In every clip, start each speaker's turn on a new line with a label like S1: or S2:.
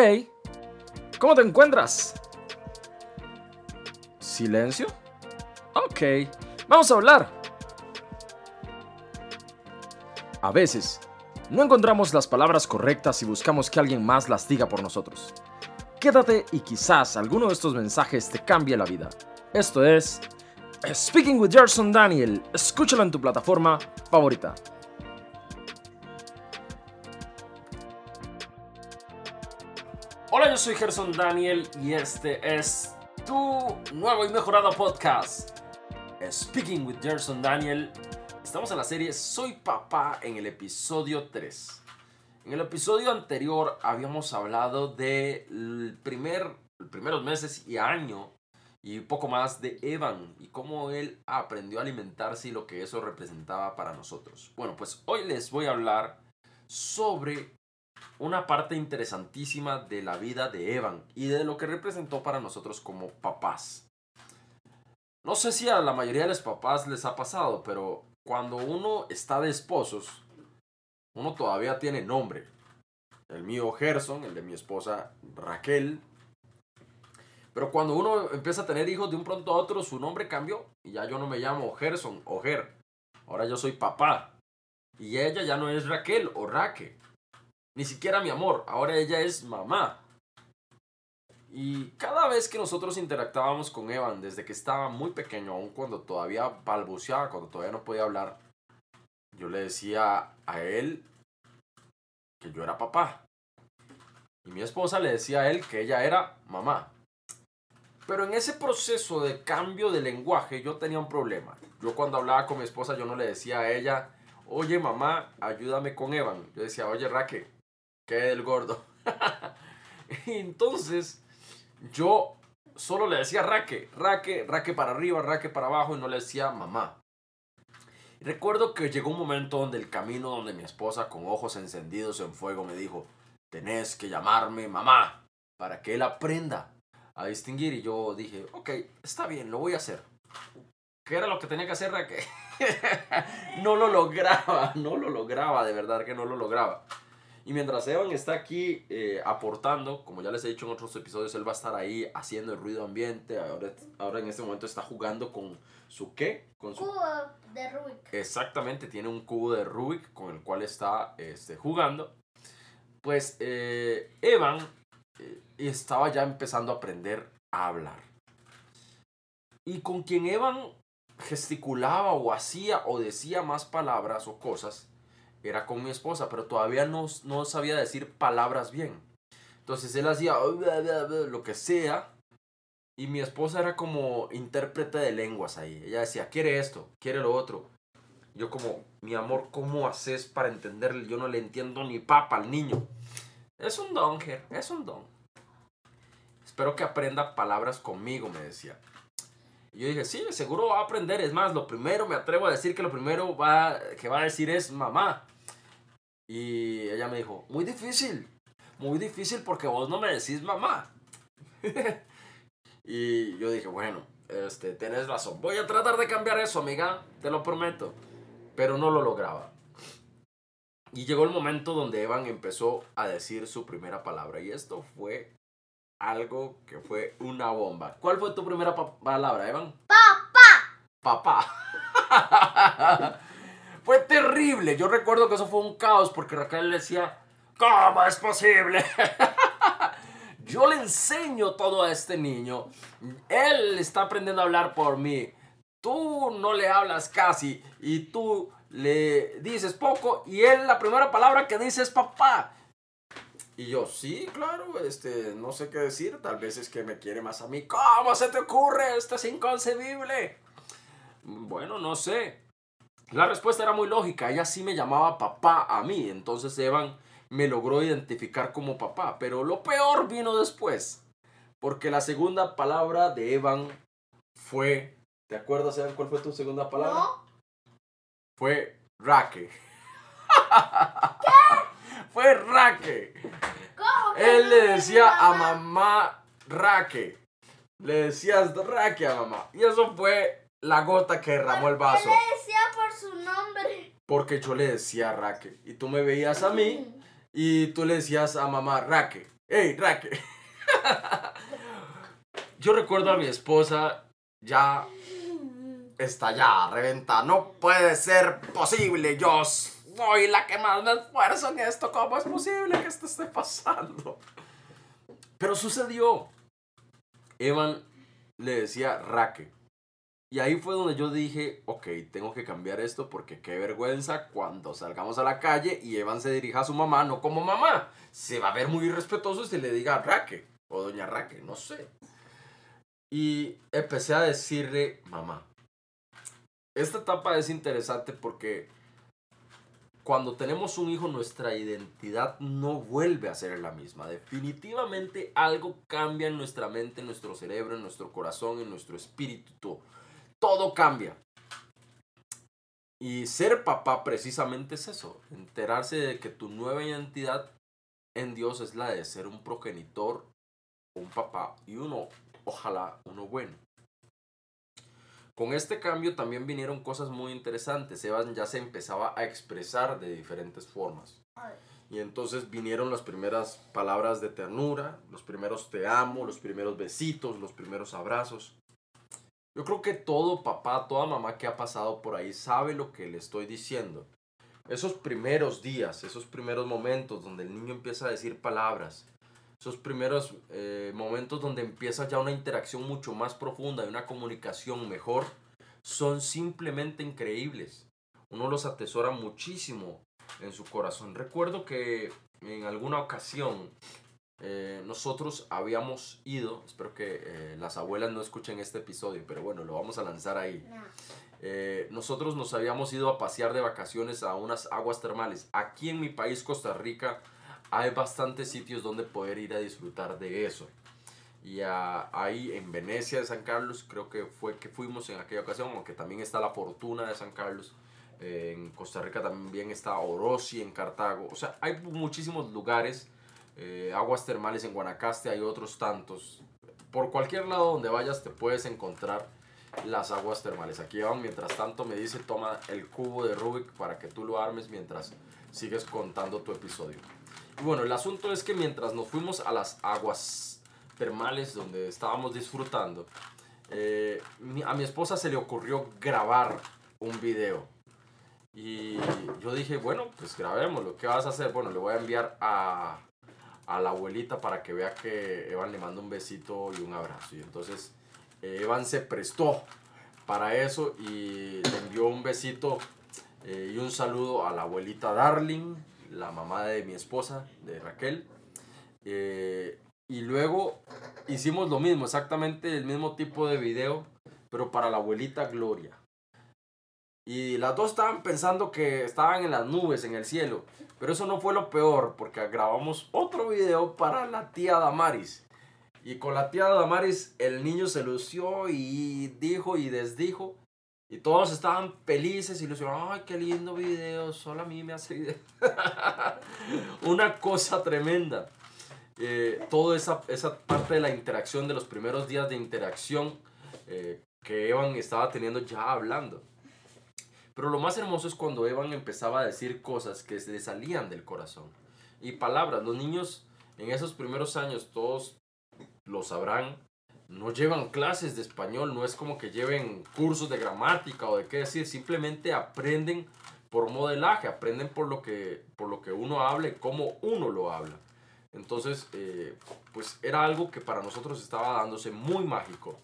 S1: Hey, ¿cómo te encuentras? ¿Silencio? Ok, vamos a hablar. A veces, no encontramos las palabras correctas y buscamos que alguien más las diga por nosotros. Quédate y quizás alguno de estos mensajes te cambie la vida. Esto es Speaking with Gerson Daniel. Escúchalo en tu plataforma favorita. Yo soy Gerson Daniel y este es tu nuevo y mejorado podcast. Speaking with Gerson Daniel. Estamos en la serie Soy Papá en el episodio 3. En el episodio anterior habíamos hablado de el primer, los primeros meses y año y poco más de Evan y cómo él aprendió a alimentarse y lo que eso representaba para nosotros. Bueno, pues hoy les voy a hablar sobre una parte interesantísima de la vida de Evan y de lo que representó para nosotros como papás. No sé si a la mayoría de los papás les ha pasado, pero cuando uno está de esposos, uno todavía tiene nombre. El mío Gerson, el de mi esposa Raquel. Pero cuando uno empieza a tener hijos de un pronto a otro, su nombre cambió. Y ya yo no me llamo Gerson o Ger. Ahora yo soy papá. Y ella ya no es Raquel o Raque. Ni siquiera mi amor. Ahora ella es mamá. Y cada vez que nosotros interactuábamos con Evan, desde que estaba muy pequeño, aun cuando todavía balbuceaba, cuando todavía no podía hablar, yo le decía a él que yo era papá. Y mi esposa le decía a él que ella era mamá. Pero en ese proceso de cambio de lenguaje yo tenía un problema. Yo cuando hablaba con mi esposa yo no le decía a ella, oye mamá, ayúdame con Evan. Yo decía, oye Raque, que el gordo. y entonces yo solo le decía Raque, Raque, Raque para arriba, Raque para abajo y no le decía mamá. Recuerdo que llegó un momento donde el camino donde mi esposa con ojos encendidos en fuego me dijo, tenés que llamarme mamá para que él aprenda a distinguir y yo dije, ok, está bien, lo voy a hacer. ¿Qué era lo que tenía que hacer Raque? no lo lograba, no lo lograba, de verdad que no lo lograba. Y mientras Evan está aquí eh, aportando, como ya les he dicho en otros episodios, él va a estar ahí haciendo el ruido ambiente. Ahora, ahora en este momento está jugando con su qué? Con su
S2: Cubo de Rubik.
S1: Exactamente, tiene un cubo de Rubik con el cual está este, jugando. Pues eh, Evan eh, estaba ya empezando a aprender a hablar. Y con quien Evan gesticulaba o hacía o decía más palabras o cosas era con mi esposa, pero todavía no, no sabía decir palabras bien. Entonces él hacía lo que sea y mi esposa era como intérprete de lenguas ahí. Ella decía, quiere esto, quiere lo otro. Yo como, mi amor, ¿cómo haces para entenderle? Yo no le entiendo ni papa al niño. Es un don, Ger, es un don. Espero que aprenda palabras conmigo, me decía. Y yo dije, sí, seguro va a aprender. Es más, lo primero, me atrevo a decir que lo primero va, que va a decir es mamá. Y ella me dijo, muy difícil, muy difícil porque vos no me decís mamá. y yo dije, bueno, este, tenés razón. Voy a tratar de cambiar eso, amiga, te lo prometo. Pero no lo lograba. Y llegó el momento donde Evan empezó a decir su primera palabra. Y esto fue algo que fue una bomba. ¿Cuál fue tu primera pa- palabra, Evan?
S2: Papá.
S1: Papá. fue terrible. Yo recuerdo que eso fue un caos porque Raquel le decía, ¿cómo es posible? Yo le enseño todo a este niño. Él está aprendiendo a hablar por mí. Tú no le hablas casi y tú le dices poco y él la primera palabra que dice es papá. Y yo, sí, claro, este, no sé qué decir, tal vez es que me quiere más a mí. ¿Cómo se te ocurre? Esto es inconcebible. Bueno, no sé. La respuesta era muy lógica, ella sí me llamaba papá a mí, entonces Evan me logró identificar como papá, pero lo peor vino después, porque la segunda palabra de Evan fue, ¿te acuerdas Evan cuál fue tu segunda palabra?
S2: No.
S1: Fue raque. Fue raque.
S2: ¿Cómo que
S1: Él
S2: no
S1: le decía a
S2: mamá?
S1: raque. Le decías raque a mamá. Y eso fue la gota que derramó el vaso.
S2: Él le decía por su nombre.
S1: Porque yo le decía raque. Y tú me veías a mí y tú le decías a mamá raque. ¡Ey, Raque! Yo recuerdo a mi esposa ya está ya reventada. No puede ser posible. Yo soy la que más me esfuerzo en esto. ¿Cómo es posible que esto esté pasando? Pero sucedió. Evan le decía Raque. Y ahí fue donde yo dije, ok, tengo que cambiar esto porque qué vergüenza cuando salgamos a la calle y Evan se dirija a su mamá, no como mamá. Se va a ver muy irrespetuoso si le diga Raque o doña Raque, no sé. Y empecé a decirle mamá. Esta etapa es interesante porque cuando tenemos un hijo nuestra identidad no vuelve a ser la misma. Definitivamente algo cambia en nuestra mente, en nuestro cerebro, en nuestro corazón, en nuestro espíritu todo cambia. Y ser papá precisamente es eso, enterarse de que tu nueva identidad en Dios es la de ser un progenitor, un papá y uno, ojalá uno bueno. Con este cambio también vinieron cosas muy interesantes. Evan ya se empezaba a expresar de diferentes formas. Y entonces vinieron las primeras palabras de ternura, los primeros te amo, los primeros besitos, los primeros abrazos. Yo creo que todo papá, toda mamá que ha pasado por ahí sabe lo que le estoy diciendo. Esos primeros días, esos primeros momentos donde el niño empieza a decir palabras, esos primeros eh, momentos donde empieza ya una interacción mucho más profunda y una comunicación mejor, son simplemente increíbles. Uno los atesora muchísimo en su corazón. Recuerdo que en alguna ocasión eh, nosotros habíamos ido, espero que eh, las abuelas no escuchen este episodio, pero bueno, lo vamos a lanzar ahí. Eh, nosotros nos habíamos ido a pasear de vacaciones a unas aguas termales. Aquí en mi país, Costa Rica, hay bastantes sitios donde poder ir a disfrutar de eso. Y ahí en Venecia de San Carlos, creo que fue que fuimos en aquella ocasión, aunque también está la Fortuna de San Carlos. en Costa Rica también está Orosi en Cartago. O sea, hay muchísimos lugares eh, aguas termales en Guanacaste, hay otros tantos. Por cualquier lado donde vayas te puedes encontrar las aguas termales. Aquí van, mientras tanto me dice toma el cubo de Rubik para que tú lo armes mientras sigues contando tu episodio. Y bueno, el asunto es que mientras nos fuimos a las aguas termales donde estábamos disfrutando, eh, a mi esposa se le ocurrió grabar un video. Y yo dije, bueno, pues grabémoslo. ¿Qué vas a hacer? Bueno, le voy a enviar a, a la abuelita para que vea que Evan le manda un besito y un abrazo. Y entonces Evan se prestó para eso y le envió un besito eh, y un saludo a la abuelita Darling, la mamá de mi esposa, de Raquel. Eh, y luego hicimos lo mismo, exactamente el mismo tipo de video, pero para la abuelita Gloria. Y las dos estaban pensando que estaban en las nubes, en el cielo. Pero eso no fue lo peor, porque grabamos otro video para la tía Damaris. Y con la tía Damaris el niño se lució y dijo y desdijo. Y todos estaban felices y le ay, qué lindo video, solo a mí me hace video. Una cosa tremenda. Eh, toda esa, esa parte de la interacción, de los primeros días de interacción eh, que Evan estaba teniendo ya hablando. Pero lo más hermoso es cuando Evan empezaba a decir cosas que se le salían del corazón. Y palabras, los niños en esos primeros años, todos lo sabrán, no llevan clases de español, no es como que lleven cursos de gramática o de qué decir, simplemente aprenden por modelaje, aprenden por lo que, por lo que uno habla y cómo uno lo habla. Entonces, eh, pues era algo que para nosotros estaba dándose muy mágico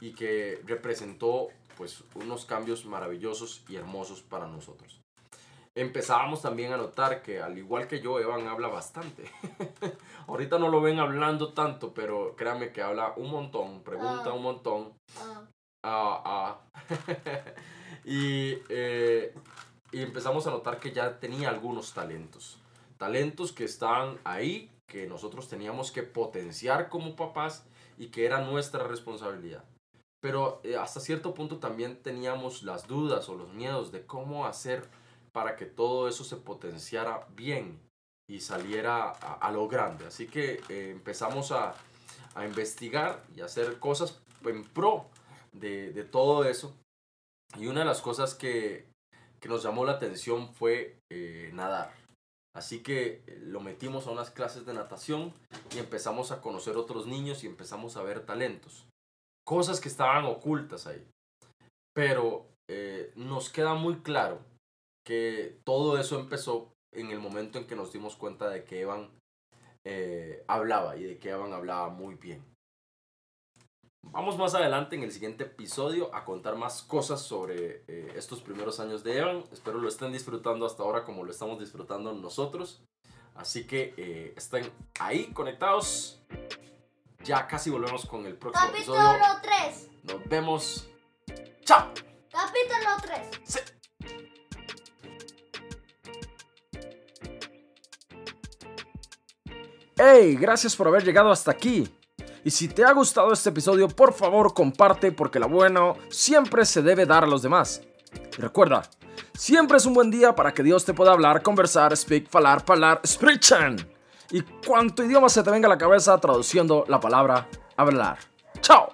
S1: y que representó pues unos cambios maravillosos y hermosos para nosotros. Empezábamos también a notar que al igual que yo, Evan habla bastante. Ahorita no lo ven hablando tanto, pero créanme que habla un montón, pregunta un montón. Ah, ah. y, eh, y empezamos a notar que ya tenía algunos talentos. Talentos que estaban ahí, que nosotros teníamos que potenciar como papás y que era nuestra responsabilidad pero eh, hasta cierto punto también teníamos las dudas o los miedos de cómo hacer para que todo eso se potenciara bien y saliera a, lo grande. Así que eh, empezamos a, a, investigar y hacer cosas en pro de, de, todo eso. Y una de las cosas que, que nos llamó la atención fue eh, nadar. Así que eh, lo metimos a unas clases de natación y empezamos a conocer otros niños y empezamos a ver talentos. Cosas que estaban ocultas ahí. Pero eh, nos queda muy claro que todo eso empezó en el momento en que nos dimos cuenta de que Evan eh, hablaba y de que Evan hablaba muy bien. Vamos más adelante en el siguiente episodio a contar más cosas sobre eh, estos primeros años de Evan. Espero lo estén disfrutando hasta ahora como lo estamos disfrutando nosotros. Así que eh, estén ahí conectados. Ya casi volvemos con el próximo
S2: Capítulo
S1: episodio.
S2: 3.
S1: Nos vemos. Chao.
S2: Capítulo
S1: Hey, gracias por haber llegado hasta aquí. Y si te ha gustado este episodio, por favor comparte porque lo bueno siempre se debe dar a los demás. Y recuerda, siempre es un buen día para que Dios te pueda hablar, conversar, speak, falar, palar, sprechen. Y cuanto idioma se te venga a la cabeza traduciendo la palabra hablar. Chao.